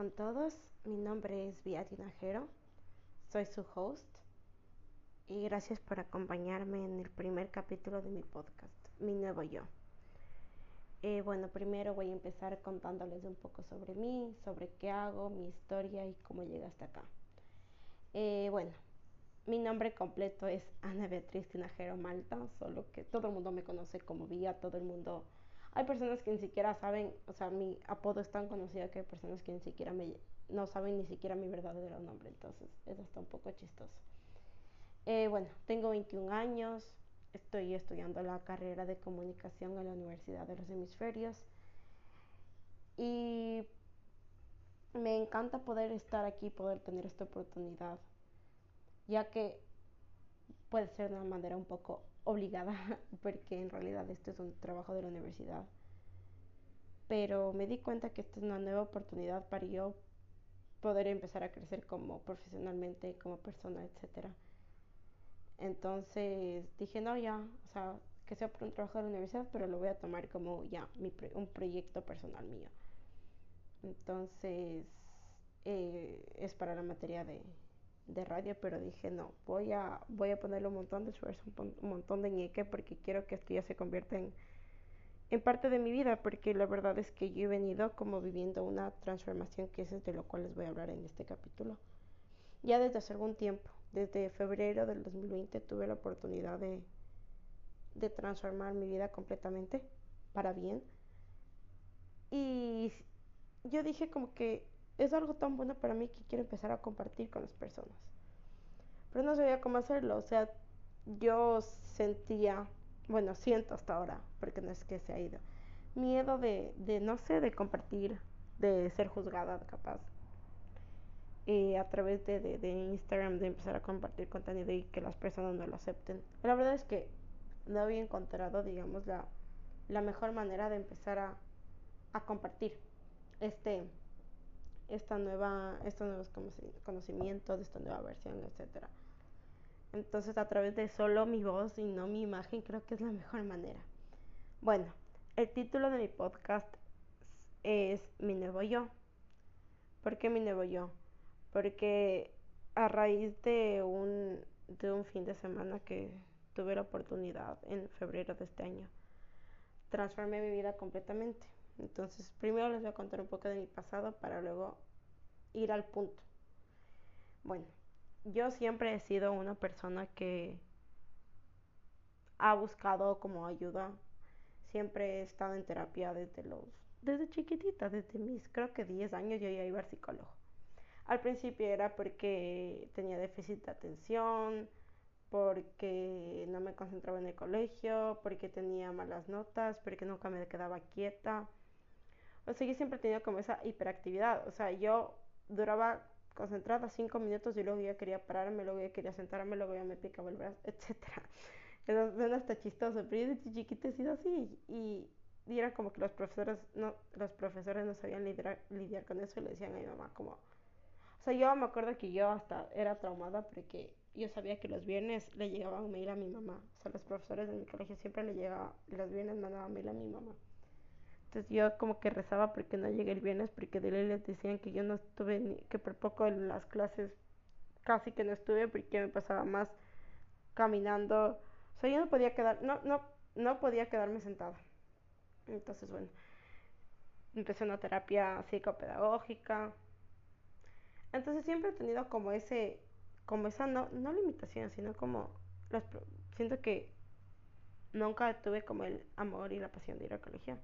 con todos, mi nombre es Vía Tinajero, soy su host y gracias por acompañarme en el primer capítulo de mi podcast, Mi Nuevo Yo. Eh, bueno, primero voy a empezar contándoles un poco sobre mí, sobre qué hago, mi historia y cómo llegué hasta acá. Eh, bueno, mi nombre completo es Ana Beatriz Tinajero Malta, solo que todo el mundo me conoce como Vía, todo el mundo hay personas que ni siquiera saben, o sea, mi apodo es tan conocido que hay personas que ni siquiera me, no saben ni siquiera mi verdadero nombre, entonces eso está un poco chistoso. Eh, bueno, tengo 21 años, estoy estudiando la carrera de comunicación en la Universidad de los Hemisferios y me encanta poder estar aquí, poder tener esta oportunidad, ya que puede ser de una manera un poco obligada, porque en realidad esto es un trabajo de la universidad. Pero me di cuenta que esta es una nueva oportunidad para yo poder empezar a crecer como profesionalmente, como persona, etc. Entonces dije, no, ya, o sea, que sea por un trabajo de la universidad, pero lo voy a tomar como ya mi, un proyecto personal mío. Entonces, eh, es para la materia de, de radio, pero dije no, voy a, voy a ponerle un montón de esfuerzo, un, montón de ñeque porque quiero que esto ya se convierta en, en parte de mi vida, porque la verdad es que yo he venido como viviendo una transformación que es de lo cual les voy a hablar en este capítulo. Ya desde hace algún tiempo, desde febrero del 2020 tuve la oportunidad de, de transformar mi vida completamente para bien. Y yo dije como que es algo tan bueno para mí que quiero empezar a compartir con las personas. Pero no sabía cómo hacerlo, o sea, yo sentía, bueno, siento hasta ahora, porque no es que se ha ido, miedo de, de no sé, de compartir, de ser juzgada capaz. Y a través de, de, de, Instagram, de empezar a compartir contenido y que las personas no lo acepten. La verdad es que no había encontrado, digamos, la, la mejor manera de empezar a, a compartir este, esta nueva, estos nuevos conocimientos, esta nueva versión, etc. Entonces a través de solo mi voz y no mi imagen creo que es la mejor manera. Bueno, el título de mi podcast es Mi nuevo yo. ¿Por qué mi nuevo yo? Porque a raíz de un, de un fin de semana que tuve la oportunidad en febrero de este año, transformé mi vida completamente. Entonces, primero les voy a contar un poco de mi pasado para luego ir al punto. Bueno, yo siempre he sido una persona que ha buscado como ayuda. Siempre he estado en terapia desde los desde chiquitita, desde mis creo que 10 años yo ya iba al psicólogo. Al principio era porque tenía déficit de atención, porque no me concentraba en el colegio, porque tenía malas notas, porque nunca me quedaba quieta. O sea, yo siempre he tenido como esa hiperactividad. O sea, yo duraba concentrada cinco minutos y luego ya quería pararme, luego ya quería sentarme, luego ya me picaba el brazo, etc. Eso suena hasta chistoso, pero yo desde chiquita he sido así y, y, era como que los profesores no, los profesores no sabían lidiar, con eso y le decían a mi mamá como... O sea, yo me acuerdo que yo hasta era traumada porque yo sabía que los viernes le llegaban mail a mi mamá. O sea, los profesores de mi colegio siempre le llegaban, los viernes mandaban mail a mi mamá. Entonces yo como que rezaba porque no llegué el viernes, porque de ley les decían que yo no estuve, ni, que por poco en las clases casi que no estuve, porque me pasaba más caminando. O sea, yo no podía quedar, no, no, no podía quedarme sentada. Entonces, bueno, empecé una terapia psicopedagógica. Entonces siempre he tenido como ese, como esa, no, no limitación, sino como, las, siento que nunca tuve como el amor y la pasión de ir al colegio.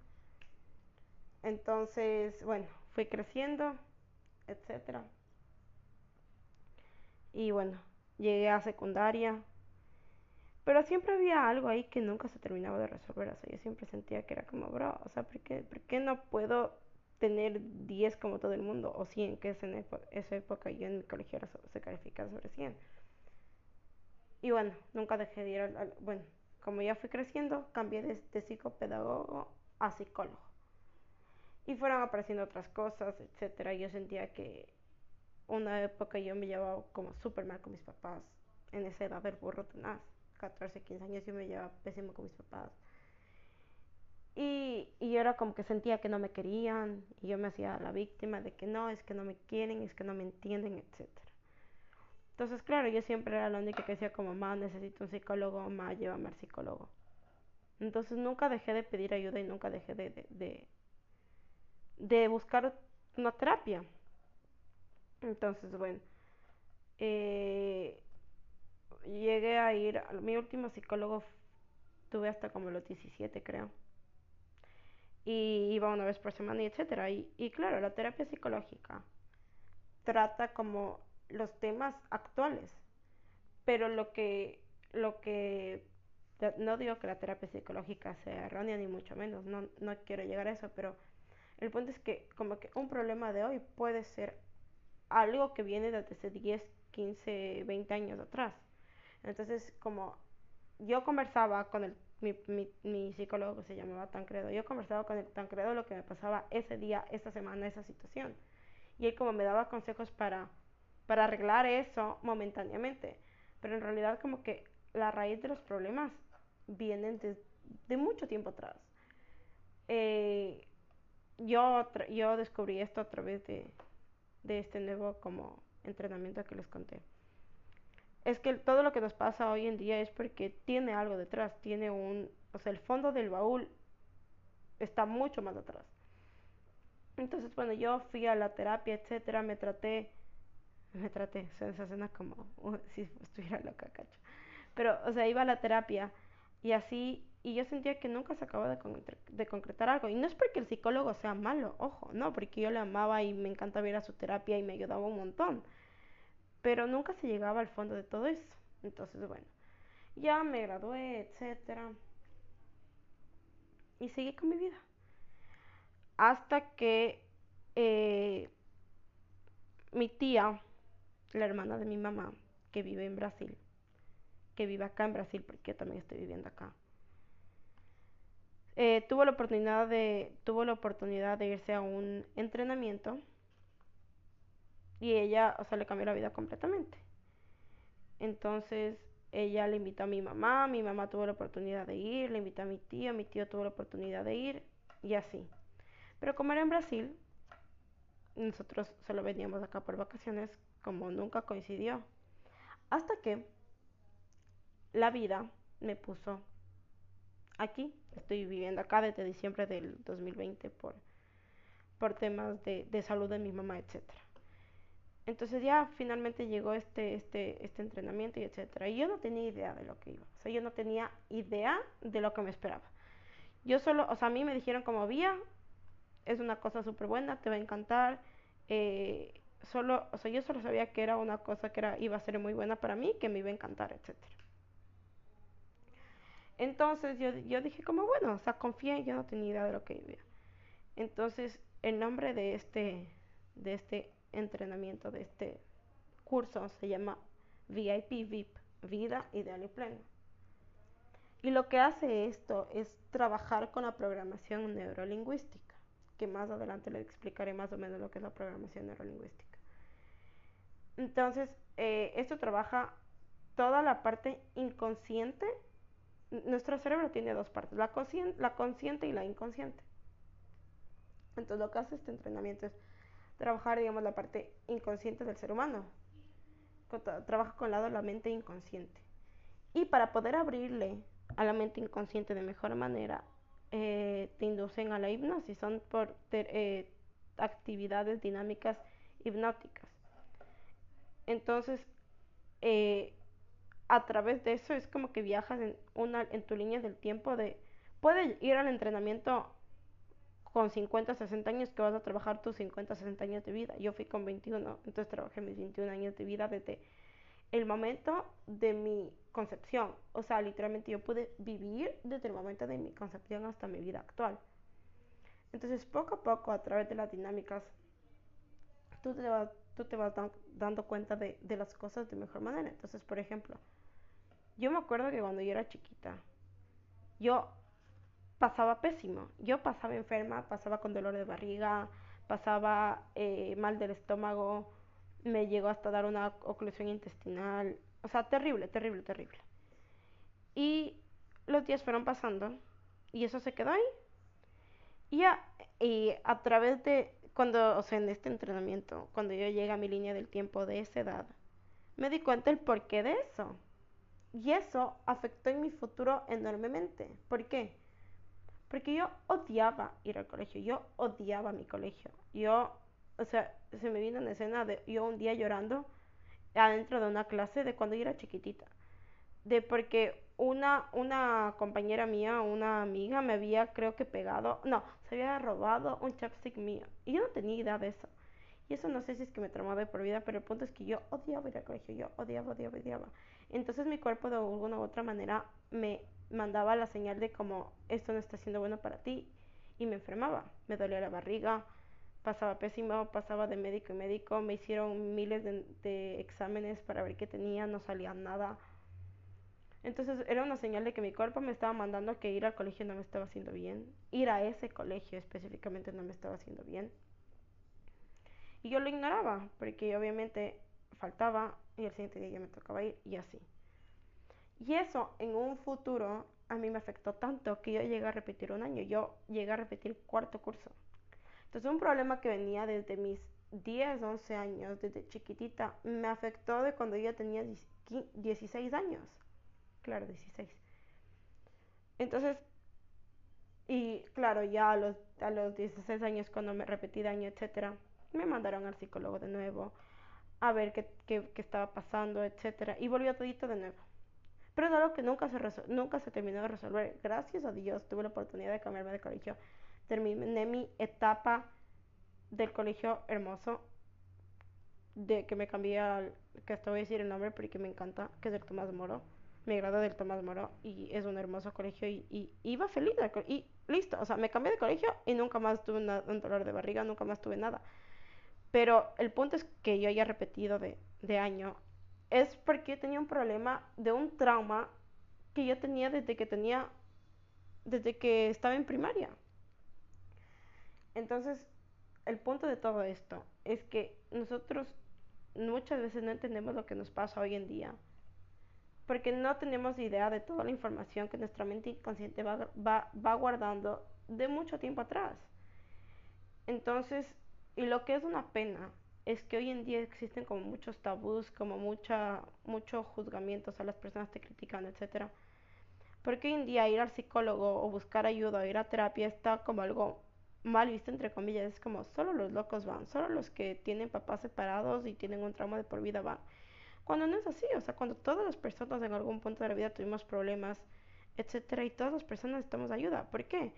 Entonces, bueno, fui creciendo, etcétera. Y bueno, llegué a secundaria. Pero siempre había algo ahí que nunca se terminaba de resolver. O sea, yo siempre sentía que era como, bro, o sea, ¿por qué, ¿por qué no puedo tener 10 como todo el mundo? O 100, que es en esa época yo en mi colegio era, se calificaba sobre 100. Y bueno, nunca dejé de ir al, Bueno, como ya fui creciendo, cambié de, de psicopedagogo a psicólogo y fueron apareciendo otras cosas, etcétera. Yo sentía que una época yo me llevaba como súper mal con mis papás. En esa edad del burro tenaz, 14, 15 años yo me llevaba pésimo con mis papás. Y, y yo era como que sentía que no me querían y yo me hacía la víctima de que no, es que no me quieren, es que no me entienden, etcétera. Entonces, claro, yo siempre era la única que decía como, mamá, necesito un psicólogo, mamá, llévame al psicólogo. Entonces nunca dejé de pedir ayuda y nunca dejé de, de buscar una terapia. Entonces, bueno, eh, llegué a ir, mi último psicólogo tuve hasta como los 17 creo. Y iba una vez por semana y etcétera. Y, y claro, la terapia psicológica trata como los temas actuales. Pero lo que, lo que, no digo que la terapia psicológica sea errónea ni mucho menos, no, no quiero llegar a eso, pero el punto es que como que un problema de hoy puede ser algo que viene desde hace 10, 15, 20 años atrás. Entonces, como yo conversaba con el, mi, mi, mi psicólogo que se llamaba Tancredo, yo conversaba con el Tancredo lo que me pasaba ese día, esa semana, esa situación. Y él como me daba consejos para, para arreglar eso momentáneamente. Pero en realidad como que la raíz de los problemas vienen de, de mucho tiempo atrás. Eh, yo, yo descubrí esto a través de, de este nuevo como entrenamiento que les conté. Es que todo lo que nos pasa hoy en día es porque tiene algo detrás, tiene un, o sea, el fondo del baúl está mucho más atrás. Entonces, bueno, yo fui a la terapia, etcétera, me traté, me traté, o sea, esa escena como uh, si estuviera loca, cacho. Pero, o sea, iba a la terapia y así y yo sentía que nunca se acababa de, concretar algo. Y no es porque el psicólogo sea malo, ojo, no, porque yo le amaba y me encantaba ir a su terapia y me ayudaba un montón. Pero nunca se llegaba al fondo de todo eso. Entonces, bueno, ya me gradué, etcétera. Y seguí con mi vida. Hasta que eh, mi tía, la hermana de mi mamá, que vive en Brasil, que vive acá en Brasil, porque yo también estoy viviendo acá, eh, tuvo la oportunidad de tuvo la oportunidad de irse a un entrenamiento y ella, o sea, le cambió la vida completamente. Entonces, ella le invitó a mi mamá, mi mamá tuvo la oportunidad de ir, le invitó a mi tío, mi tío tuvo la oportunidad de ir y así. Pero como era en Brasil, nosotros solo veníamos acá por vacaciones, como nunca coincidió. Hasta que la vida me puso aquí. Estoy viviendo acá desde diciembre del 2020 por, por temas de, salud de mi mamá, etcétera. Entonces ya finalmente llegó este, este, este entrenamiento y etcétera. Y yo no tenía idea de lo que iba. O sea, yo no tenía idea de lo que me esperaba. Yo solo, o sea, a mí me dijeron como vía, es una cosa súper buena, te va a encantar. Eh, solo, o sea, yo solo sabía que era una cosa que era, iba a ser muy buena para mí, que me iba a encantar, etcétera. Entonces yo, yo dije como, bueno, o sea, confié, yo no tenía idea de lo que iba. Entonces el nombre de este, de este entrenamiento, de este curso, se llama VIP VIP, Vida Ideal y Plena. Y lo que hace esto es trabajar con la programación neurolingüística, que más adelante le explicaré más o menos lo que es la programación neurolingüística. Entonces, eh, esto trabaja toda la parte inconsciente nuestro cerebro tiene dos partes, la, la consciente y la inconsciente. Entonces lo que hace este entrenamiento es trabajar, digamos, la parte inconsciente del ser humano. Trabaja con el lado de la mente inconsciente. Y para poder abrirle a la mente inconsciente de mejor manera, eh, te inducen a la hipnosis. Son por eh, actividades dinámicas hipnóticas. Entonces, eh, a través de eso es como que viajas en, una, en tu línea del tiempo de... Puedes ir al entrenamiento con 50, 60 años que vas a trabajar tus 50, 60 años de vida. Yo fui con 21, entonces trabajé mis 21 años de vida desde el momento de mi concepción. O sea, literalmente yo pude vivir desde el momento de mi concepción hasta mi vida actual. Entonces, poco a poco, a través de las dinámicas, tú te vas, tú te vas dando cuenta de, de las cosas de mejor manera. Entonces, por ejemplo, yo me acuerdo que cuando yo era chiquita, yo pasaba pésimo. Yo pasaba enferma, pasaba con dolor de barriga, pasaba eh, mal del estómago, me llegó hasta dar una oclusión intestinal. O sea, terrible, terrible, terrible. Y los días fueron pasando y eso se quedó ahí. Y, a, y a través de, cuando, o sea, en este entrenamiento, cuando yo llegué a mi línea del tiempo de esa edad, me di cuenta el porqué de eso. Y eso afectó en mi futuro enormemente. ¿Por qué? Porque yo odiaba ir al colegio, yo odiaba mi colegio. Yo, o sea, se me vino una escena de yo un día llorando adentro de una clase de cuando yo era chiquitita. De porque una, una compañera mía, una amiga, me había, creo que pegado, no, se había robado un chapstick mío. Y yo no tenía idea de eso. Y eso no sé si es que me traumaba de por vida, pero el punto es que yo odiaba ir al colegio, yo odiaba, odiaba, odiaba. Entonces mi cuerpo de alguna u otra manera me mandaba la señal de como esto no está siendo bueno para ti y me enfermaba. Me dolía la barriga, pasaba pésimo, pasaba de médico en médico, me hicieron miles de, de exámenes para ver qué tenía, no salía nada. Entonces era una señal de que mi cuerpo me estaba mandando que ir al colegio no me estaba haciendo bien, ir a ese colegio específicamente no me estaba haciendo bien. Y yo lo ignoraba, porque obviamente faltaba y el siguiente día ya me tocaba ir y así. Y eso en un futuro a mí me afectó tanto que yo llegué a repetir un año, yo llegué a repetir cuarto curso. Entonces un problema que venía desde mis 10, 11 años, desde chiquitita, me afectó de cuando yo tenía 16 años. Claro, 16. Entonces, y claro, ya a los, a los 16 años cuando me repetí daño, etcétera, me mandaron al psicólogo de nuevo a ver qué, qué, estaba pasando, etcétera, y volvió todito de nuevo. Pero es algo que nunca se, nunca se terminó de resolver. Gracias a Dios tuve la oportunidad de cambiarme de colegio. Terminé mi etapa del colegio hermoso, de que me cambié al, que hasta voy a decir el nombre porque me encanta, que es el Tomás Moro. Me gradué del Tomás Moro y es un hermoso colegio y, y iba feliz. Y listo, o sea, me cambié de colegio y nunca más tuve un dolor de barriga, nunca más tuve nada. Pero el punto es que yo haya repetido de, de año es porque tenía un problema de un trauma que yo tenía desde que tenía, desde que estaba en primaria. Entonces, el punto de todo esto es que nosotros muchas veces no entendemos lo que nos pasa hoy en día, porque no tenemos idea de toda la información que nuestra mente inconsciente va, va, va guardando de mucho tiempo atrás. Entonces, y lo que es una pena es que hoy en día existen como muchos tabús, como mucha, muchos juzgamientos a las personas te critican, etc. Porque hoy en día ir al psicólogo o buscar ayuda o ir a terapia está como algo mal visto, entre comillas. Es como solo los locos van, solo los que tienen papás separados y tienen un trauma de por vida van. Cuando no es así, o sea, cuando todas las personas en algún punto de la vida tuvimos problemas, etcétera, y todas las personas necesitamos ayuda. ¿Por qué?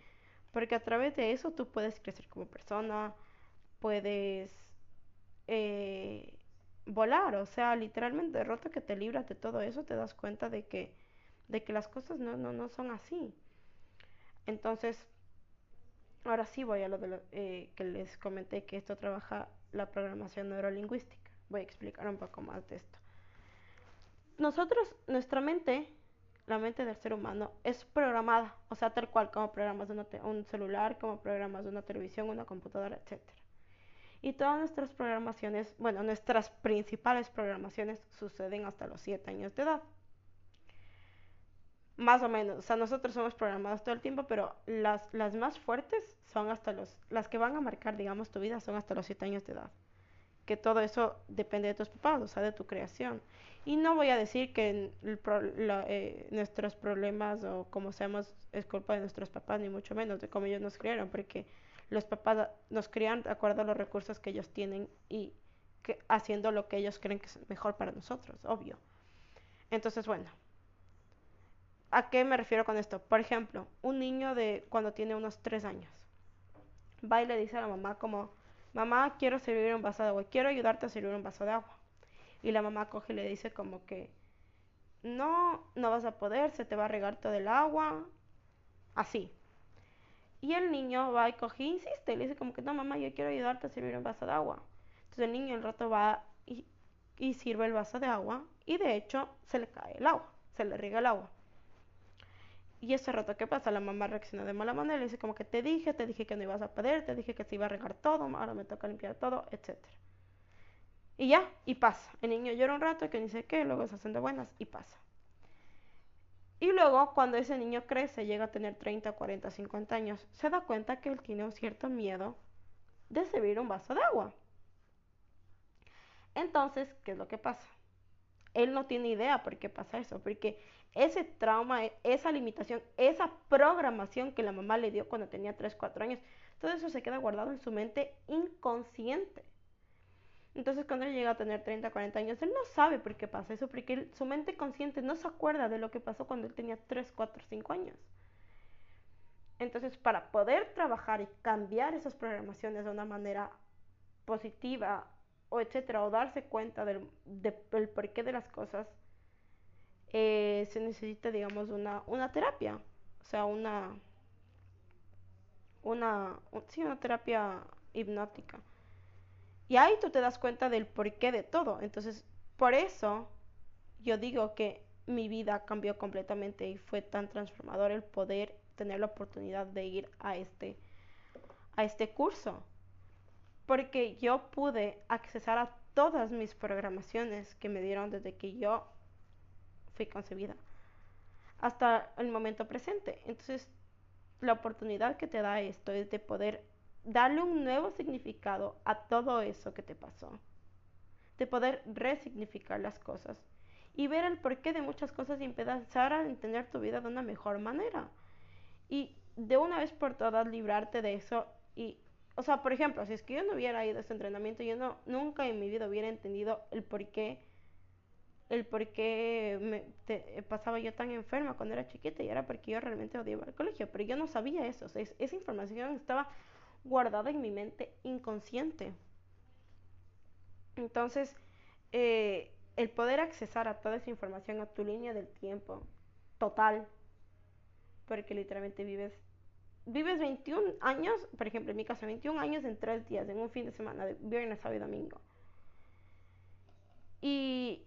Porque a través de eso tú puedes crecer como persona, puedes eh, volar, o sea, literalmente de roto que te libras de todo eso, te das cuenta de que, de que las cosas no, no, no son así. Entonces, ahora sí voy a lo de lo, eh, que les comenté, que esto trabaja la programación neurolingüística. Voy a explicar un poco más de esto. Nosotros, nuestra mente, la mente del ser humano, es programada, o sea, tal cual como programas de un celular, como programas de una televisión, una computadora, etcétera. Y todas nuestras programaciones, bueno, nuestras principales programaciones suceden hasta los 7 años de edad. Más o menos, o sea, nosotros somos programados todo el tiempo, pero las, las más fuertes son hasta los, las que van a marcar, digamos, tu vida son hasta los 7 años de edad. Que todo eso depende de tus papás, o sea, de tu creación. Y no voy a decir que eh, nuestros problemas o como seamos es culpa de nuestros papás, ni mucho menos de cómo ellos nos criaron, porque los papás nos crían de acuerdo a los recursos que ellos tienen y haciendo lo que ellos creen que es mejor para nosotros, obvio. Entonces, bueno, ¿a qué me refiero con esto? Por ejemplo, un niño de cuando tiene unos tres años va y le dice a la mamá como, mamá, quiero servir un vaso de agua, quiero ayudarte a servir un vaso de agua. Y la mamá coge y le dice como que, no, no vas a poder, se te va a regar todo el agua, así. Y el niño va y coge y insiste, le dice como que no mamá, yo quiero ayudarte a servir un vaso de agua. Entonces el niño el rato va y, sirve el vaso de agua y de hecho se le cae el agua, se le riega el agua. Y ese rato, ¿qué pasa? La mamá reacciona de mala manera, le dice como que te dije, te dije que no ibas a poder, te dije que se iba a regar todo, ahora me toca limpiar todo, etc. Y ya, y pasa. El niño llora un rato, que sé qué, luego se hacen buenas y pasa. Y luego, cuando ese niño crece, llega a tener 30, 40, 50 años, se da cuenta que él tiene un cierto miedo de servir un vaso de agua. Entonces, ¿qué es lo que pasa? Él no tiene idea por qué pasa eso, porque ese trauma, esa limitación, esa programación que la mamá le dio cuando tenía 3, 4 años, todo eso se queda guardado en su mente inconsciente. Entonces cuando él llega a tener 30, 40 años, él no sabe por qué pasa eso, porque su mente consciente no se acuerda de lo que pasó cuando él tenía 3, 4, 5 años. Entonces para poder trabajar y cambiar esas programaciones de una manera positiva o etcétera, o darse cuenta del, porqué de las cosas, eh, se necesita, digamos, una, una terapia, o sea, una, una, sí, una terapia hipnótica. Y ahí tú te das cuenta del porqué de todo. Entonces, por eso yo digo que mi vida cambió completamente y fue tan transformador el poder tener la oportunidad de ir a este, a este curso. Porque yo pude accesar a todas mis programaciones que me dieron desde que yo fui concebida hasta el momento presente. Entonces, la oportunidad que te da esto es de poder darle un nuevo significado a todo eso que te pasó, de poder resignificar las cosas y ver el porqué de muchas cosas y empezar a entender tu vida de una mejor manera. Y de una vez por todas librarte de eso y o sea, por ejemplo, si es que yo no hubiera ido a este entrenamiento, yo no nunca en mi vida hubiera entendido el porqué el por qué me, pasaba yo tan enferma cuando era chiquita y era porque yo realmente odiaba el colegio, pero yo no sabía eso, esa información estaba guardada en mi mente inconsciente. Entonces, eh, el poder accesar a toda esa información a tu línea del tiempo total, porque literalmente vives vives 21 años, por ejemplo, en mi caso, 21 años en 3 días, en un fin de semana, de viernes, sábado y domingo. Y,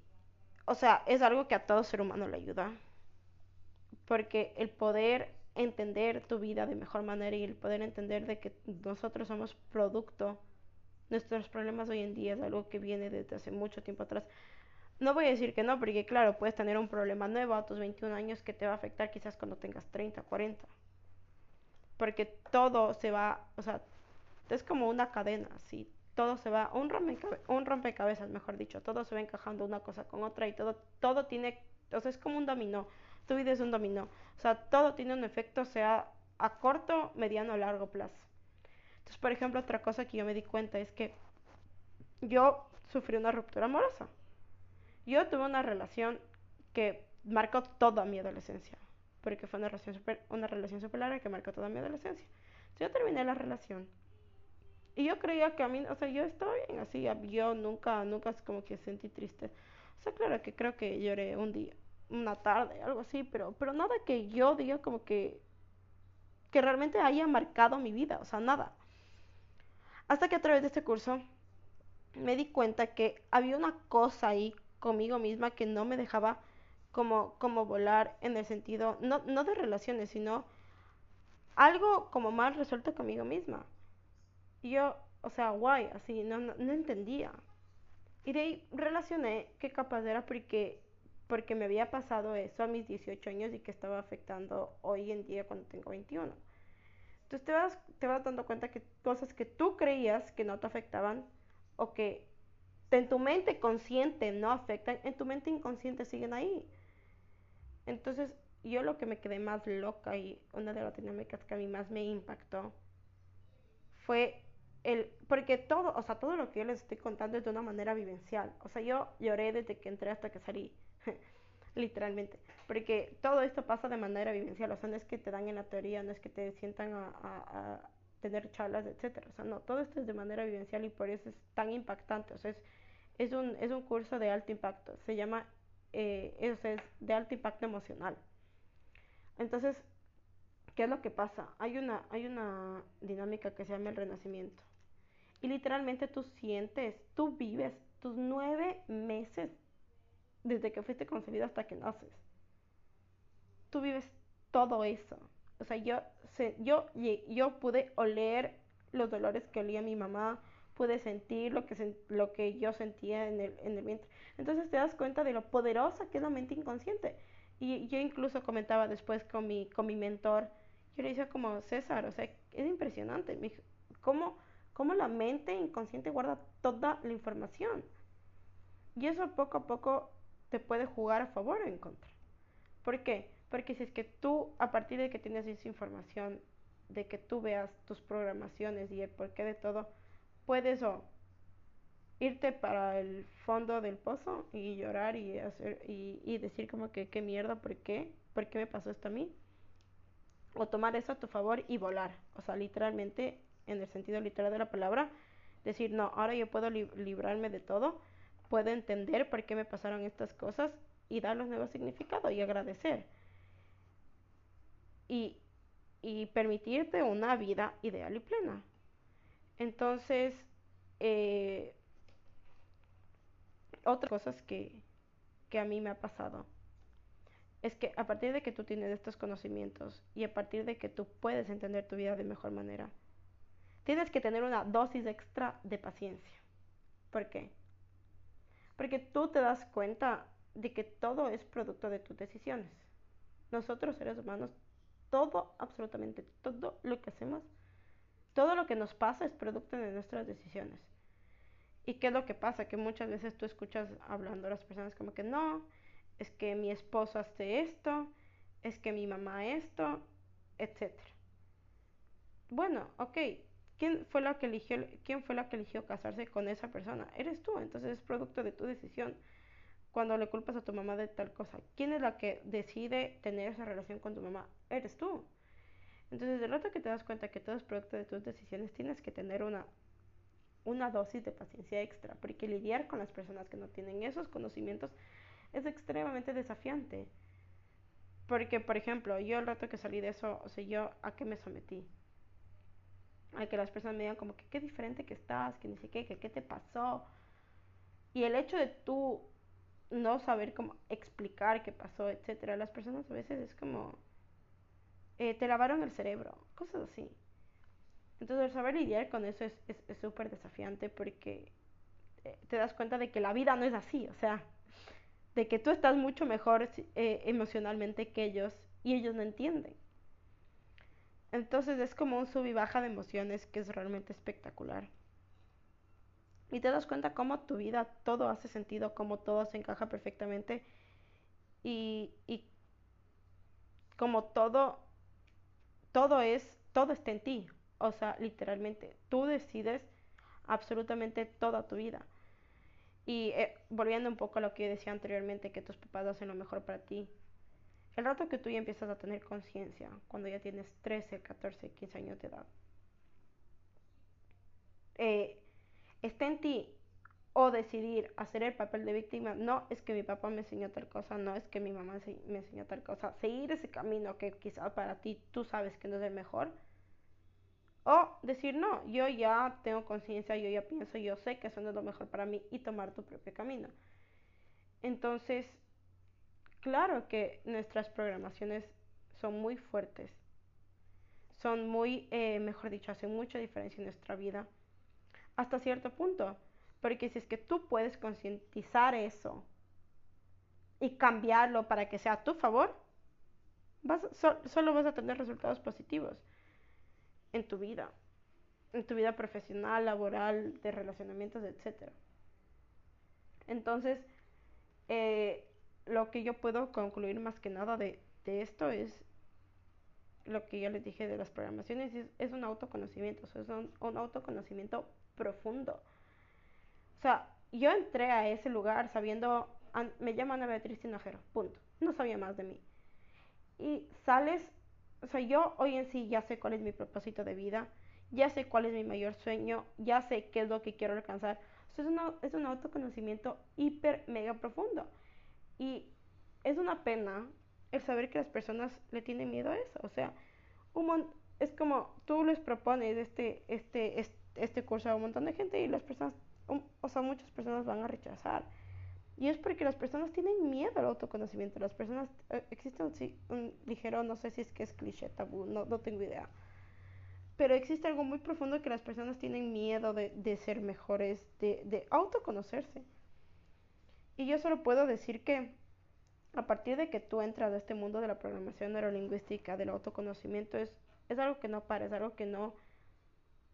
o sea, es algo que a todo ser humano le ayuda. Porque el poder entender tu vida de mejor manera y el poder entender de que nosotros somos producto, nuestros problemas hoy en día es algo que viene desde hace mucho tiempo atrás. No voy a decir que no, porque claro, puedes tener un problema nuevo a tus 21 años que te va a afectar quizás cuando tengas 30, 40. Porque todo se va, o sea, es como una cadena, ¿sí? todo se va, un, un rompecabezas, mejor dicho, todo se va encajando una cosa con otra y todo, todo tiene, o sea, es como un dominó, tu vida es un dominó, o sea, todo tiene un efecto, sea a corto, mediano o largo plazo. Entonces, por ejemplo, otra cosa que yo me di cuenta es que yo sufrí una ruptura amorosa. Yo tuve una relación que marcó toda mi adolescencia, porque fue una relación super, una relación super larga que marcó toda mi adolescencia. Entonces, yo terminé la relación y yo creía que a mí, o sea, yo estaba bien así, yo nunca, nunca como que sentí triste. O sea, claro que creo que lloré un día, una tarde, algo así, pero, pero nada que yo diga como que, que realmente haya marcado mi vida, o sea, nada. Hasta que a través de este curso me di cuenta que había una cosa ahí conmigo misma que no me dejaba como, como volar en el sentido, no, no de relaciones, sino algo como mal resuelto conmigo misma. Y yo, o sea, guay, así, no, no, entendía. Y de ahí relacioné que capaz era porque, porque me había pasado eso a mis 18 años y que estaba afectando hoy en día cuando tengo 21. Entonces te vas, te vas dando cuenta que cosas que tú creías que no te afectaban o que en tu mente consciente no afectan, en tu mente inconsciente siguen ahí. Entonces yo lo que me quedé más loca y una de las dinámicas que a mí más me impactó fue el, porque todo, o sea, todo lo que yo les estoy contando es de una manera vivencial. O sea, yo lloré desde que entré hasta que salí, literalmente. Porque todo esto pasa de manera vivencial. O sea, no es que te dan en la teoría, no es que te sientan a, tener charlas, etcétera. O sea, no, todo esto es de manera vivencial y por eso es tan impactante. O sea, es, es, un, es un curso de alto impacto. Se llama, eh, eso es de alto impacto emocional. Entonces, ¿qué es lo que pasa? Hay una, hay una dinámica que se llama el renacimiento. Y literalmente tú sientes, tú vives tus nueve meses desde que fuiste concebido hasta que naces. Tú vives todo eso. O sea, yo, sé, yo, yo pude oler los dolores que olía mi mamá, pude sentir lo que, lo que yo sentía en el, en el vientre. Entonces te das cuenta de lo poderosa que es la mente inconsciente. Y yo incluso comentaba después con mi, con mi mentor, yo le decía como, César, o sea, es impresionante, cómo, cómo la mente inconsciente guarda toda la información. Y eso poco a poco te puede jugar a favor o en contra. ¿Por qué? Porque si es que tú, a partir de que tienes esa información, de que tú veas tus programaciones y el porqué de todo, puedes o irte para el fondo del pozo y llorar y decir como que qué mierda, ¿por qué? ¿Por qué me pasó esto a mí? O tomar eso a tu favor y volar. O sea, literalmente, en el sentido literal de la palabra, decir, no, ahora yo puedo librarme de todo, puedo entender por qué me pasaron estas cosas y darles nuevo significado y agradecer. Y, y permitirte una vida ideal y plena. Entonces, eh, otras cosas que, que a mí me ha pasado es que a partir de que tú tienes estos conocimientos y a partir de que tú puedes entender tu vida de mejor manera, tienes que tener una dosis extra de paciencia. ¿Por qué? Porque tú te das cuenta de que todo es producto de tus decisiones. Nosotros seres humanos, todo, absolutamente todo lo que hacemos, todo lo que nos pasa es producto de nuestras decisiones. ¿Y qué es lo que pasa? Que muchas veces tú escuchas hablando a las personas como que no, es que mi esposo hace esto, es que mi mamá esto, etc. Bueno, ok, ¿quién fue la que eligió, quién fue la que eligió casarse con esa persona? Eres tú, entonces es producto de tu decisión. Cuando le culpas a tu mamá de tal cosa, ¿quién es la que decide tener esa relación con tu mamá? Eres tú. Entonces, del rato que te das cuenta que todo es producto de tus decisiones, tienes que tener una una dosis de paciencia extra, porque lidiar con las personas que no tienen esos conocimientos es extremadamente desafiante. Porque, por ejemplo, yo el rato que salí de eso, o sea, yo a qué me sometí. A que las personas me digan como que qué diferente que estás, que ni sé qué, que qué te pasó. Y el hecho de tú no saber cómo explicar qué pasó, etcétera, las personas a veces es como eh, te lavaron el cerebro, cosas así. Entonces, el saber lidiar con eso es súper es, desafiante porque eh, te das cuenta de que la vida no es así, o sea, de que tú estás mucho mejor eh, emocionalmente que ellos y ellos no entienden. Entonces es como un sub y baja de emociones que es realmente espectacular. Y te das cuenta cómo tu vida todo hace sentido, cómo todo se encaja perfectamente y, y como todo, todo es, todo está en ti. O sea, literalmente, tú decides absolutamente toda tu vida. Y eh, volviendo un poco a lo que decía anteriormente, que tus papás hacen lo mejor para ti. El rato que tú ya empiezas a tener conciencia, cuando ya tienes 13, 14, 15 años de edad, eh, está en ti o decidir hacer el papel de víctima. No es que mi papá me enseñó tal cosa, no es que mi mamá me enseñó tal cosa. Seguir ese camino que quizás para ti tú sabes que no es el mejor o decir, no, yo ya tengo conciencia, yo ya pienso, yo sé que eso no es lo mejor para mí y tomar tu propio camino. Entonces, claro que nuestras programaciones son muy fuertes, son muy, eh, mejor dicho, hacen mucha diferencia en nuestra vida, hasta cierto punto, porque si es que tú puedes concientizar eso y cambiarlo para que sea a tu favor, solo vas a tener resultados positivos en tu vida, en tu vida profesional, laboral, de relacionamientos, etc. Entonces, eh, lo que yo puedo concluir más que nada de, esto es lo que yo les dije de las programaciones, es, un autoconocimiento, es un, autoconocimiento profundo. O sea, yo entré a ese lugar sabiendo, me llaman a Beatriz Tinajero, punto. No sabía más de mí. Y sales o sea, yo hoy en sí ya sé cuál es mi propósito de vida, ya sé cuál es mi mayor sueño, ya sé qué es lo que quiero alcanzar. O sea, es, es un autoconocimiento hiper, mega profundo. Y es una pena el saber que las personas le tienen miedo a eso. O sea, un es como tú les propones este, este, este, curso a un montón de gente y las personas, o sea, muchas personas van a rechazar. Y es porque las personas tienen miedo al autoconocimiento. Las personas, eh, existe un, ligero, no sé si es que es cliché, tabú, no, no tengo idea. Pero existe algo muy profundo que las personas tienen miedo de, de ser mejores, de, de autoconocerse. Y yo solo puedo decir que a partir de que tú entras a este mundo de la programación neurolingüística, del autoconocimiento, es, es algo que no para, es algo que no...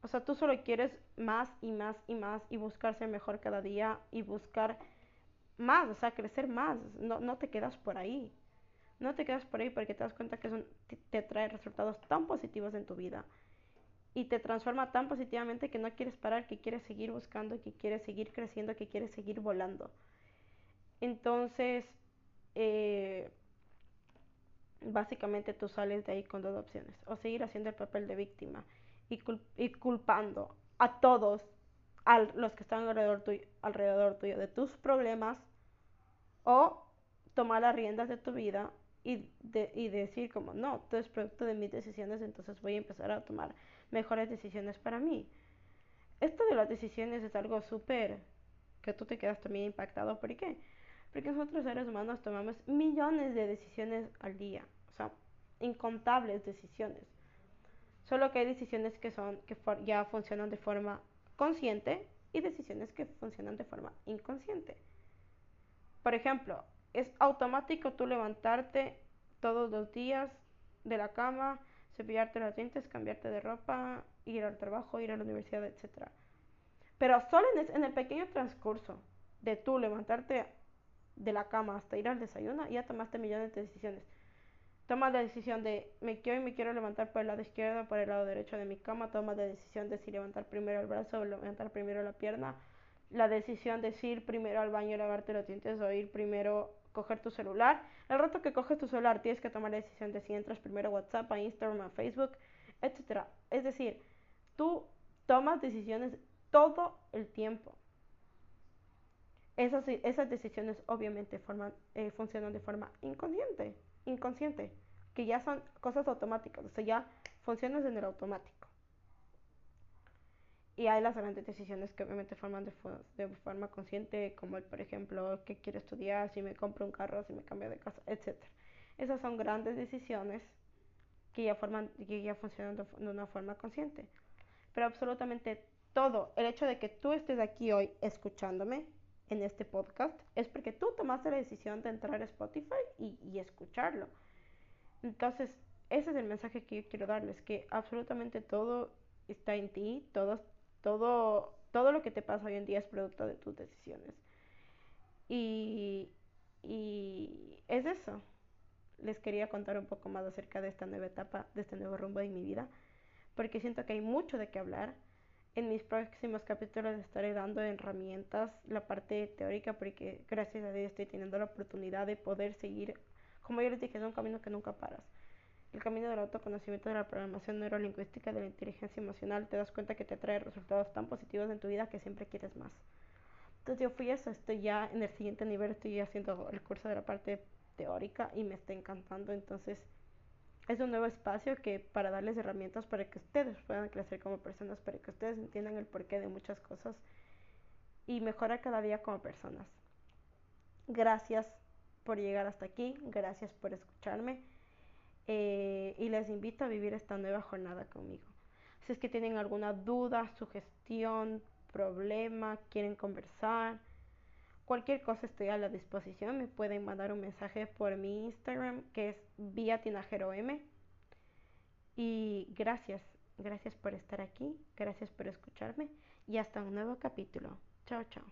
O sea, tú solo quieres más y más y más y buscar ser mejor cada día y buscar más, o sea, crecer más. No, no te quedas por ahí. No te quedas por ahí porque te das cuenta que te trae resultados tan positivos en tu vida y te transforma tan positivamente que no quieres parar, que quieres seguir buscando, que quieres seguir creciendo, que quieres seguir volando. Entonces, eh, básicamente tú sales de ahí con dos opciones. O seguir haciendo el papel de víctima y, culpando a todos a los que están alrededor tuyo, alrededor tuyo de tus problemas. O tomar las riendas de tu vida y, y decir como, no, todo es producto de mis decisiones, entonces voy a empezar a tomar mejores decisiones para mí. Esto de las decisiones es algo súper que tú te quedas también impactado. ¿Por qué? Porque nosotros seres humanos tomamos millones de decisiones al día, o sea, incontables decisiones. Solo que hay decisiones que son que ya funcionan de forma consciente y decisiones que funcionan de forma inconsciente. Por ejemplo, es automático tú levantarte todos los días de la cama, cepillarte los dientes, cambiarte de ropa, ir al trabajo, ir a la universidad, etc. Pero solo en, el pequeño transcurso de tú levantarte de la cama hasta ir al desayuno, ya tomaste millones de decisiones. Tomas la decisión de me quiero y me quiero levantar por el lado izquierdo o por el lado derecho de mi cama. Tomas la decisión de si levantar primero el brazo o levantar primero la pierna. La decisión de ir primero al baño y lavarte los dientes o ir primero coger tu celular. El rato que coges tu celular tienes que tomar la decisión de si entras primero a WhatsApp, a Instagram, a Facebook, etc. Es decir, tú tomas decisiones todo el tiempo. Esas, decisiones obviamente eh, funcionan de forma inconsciente, inconsciente, que ya son cosas automáticas, o sea, ya funcionan en el automático. Y hay las grandes decisiones que obviamente forman de, forma consciente, como por ejemplo, qué quiero estudiar, si me compro un carro, si me cambio de casa, etc. Esas son grandes decisiones que ya, funcionan de una forma consciente. Pero absolutamente todo, el hecho de que tú estés aquí hoy escuchándome en este podcast, es porque tú tomaste la decisión de entrar a Spotify y, y escucharlo. Entonces, ese es el mensaje que yo quiero darles, que absolutamente todo está en ti, todo todo, todo lo que te pasa hoy en día es producto de tus decisiones. Y, y es eso. Les quería contar un poco más acerca de esta nueva etapa, de este nuevo rumbo de mi vida, porque siento que hay mucho de qué hablar. En mis próximos capítulos estaré dando herramientas, la parte teórica, porque gracias a Dios estoy teniendo la oportunidad de poder seguir, como yo les dije, es un camino que nunca paras el camino del autoconocimiento de la programación neurolingüística de la inteligencia emocional, te das cuenta que te trae resultados tan positivos en tu vida que siempre quieres más. Entonces yo fui eso, estoy ya en el siguiente nivel, estoy haciendo el curso de la parte teórica y me está encantando. Entonces es un nuevo espacio que para darles herramientas para que ustedes puedan crecer como personas, para que ustedes entiendan el porqué de muchas cosas y mejorar cada día como personas. Gracias por llegar hasta aquí, gracias por escucharme. Eh, y les invito a vivir esta nueva jornada conmigo. Si es que tienen alguna duda, sugestión, problema, quieren conversar, Cualquier cosa estoy a la disposición. Me pueden mandar un mensaje por mi Instagram que es vía tinajero M. Y gracias, gracias por estar aquí, gracias por escucharme y hasta un nuevo capítulo. Chao, chao.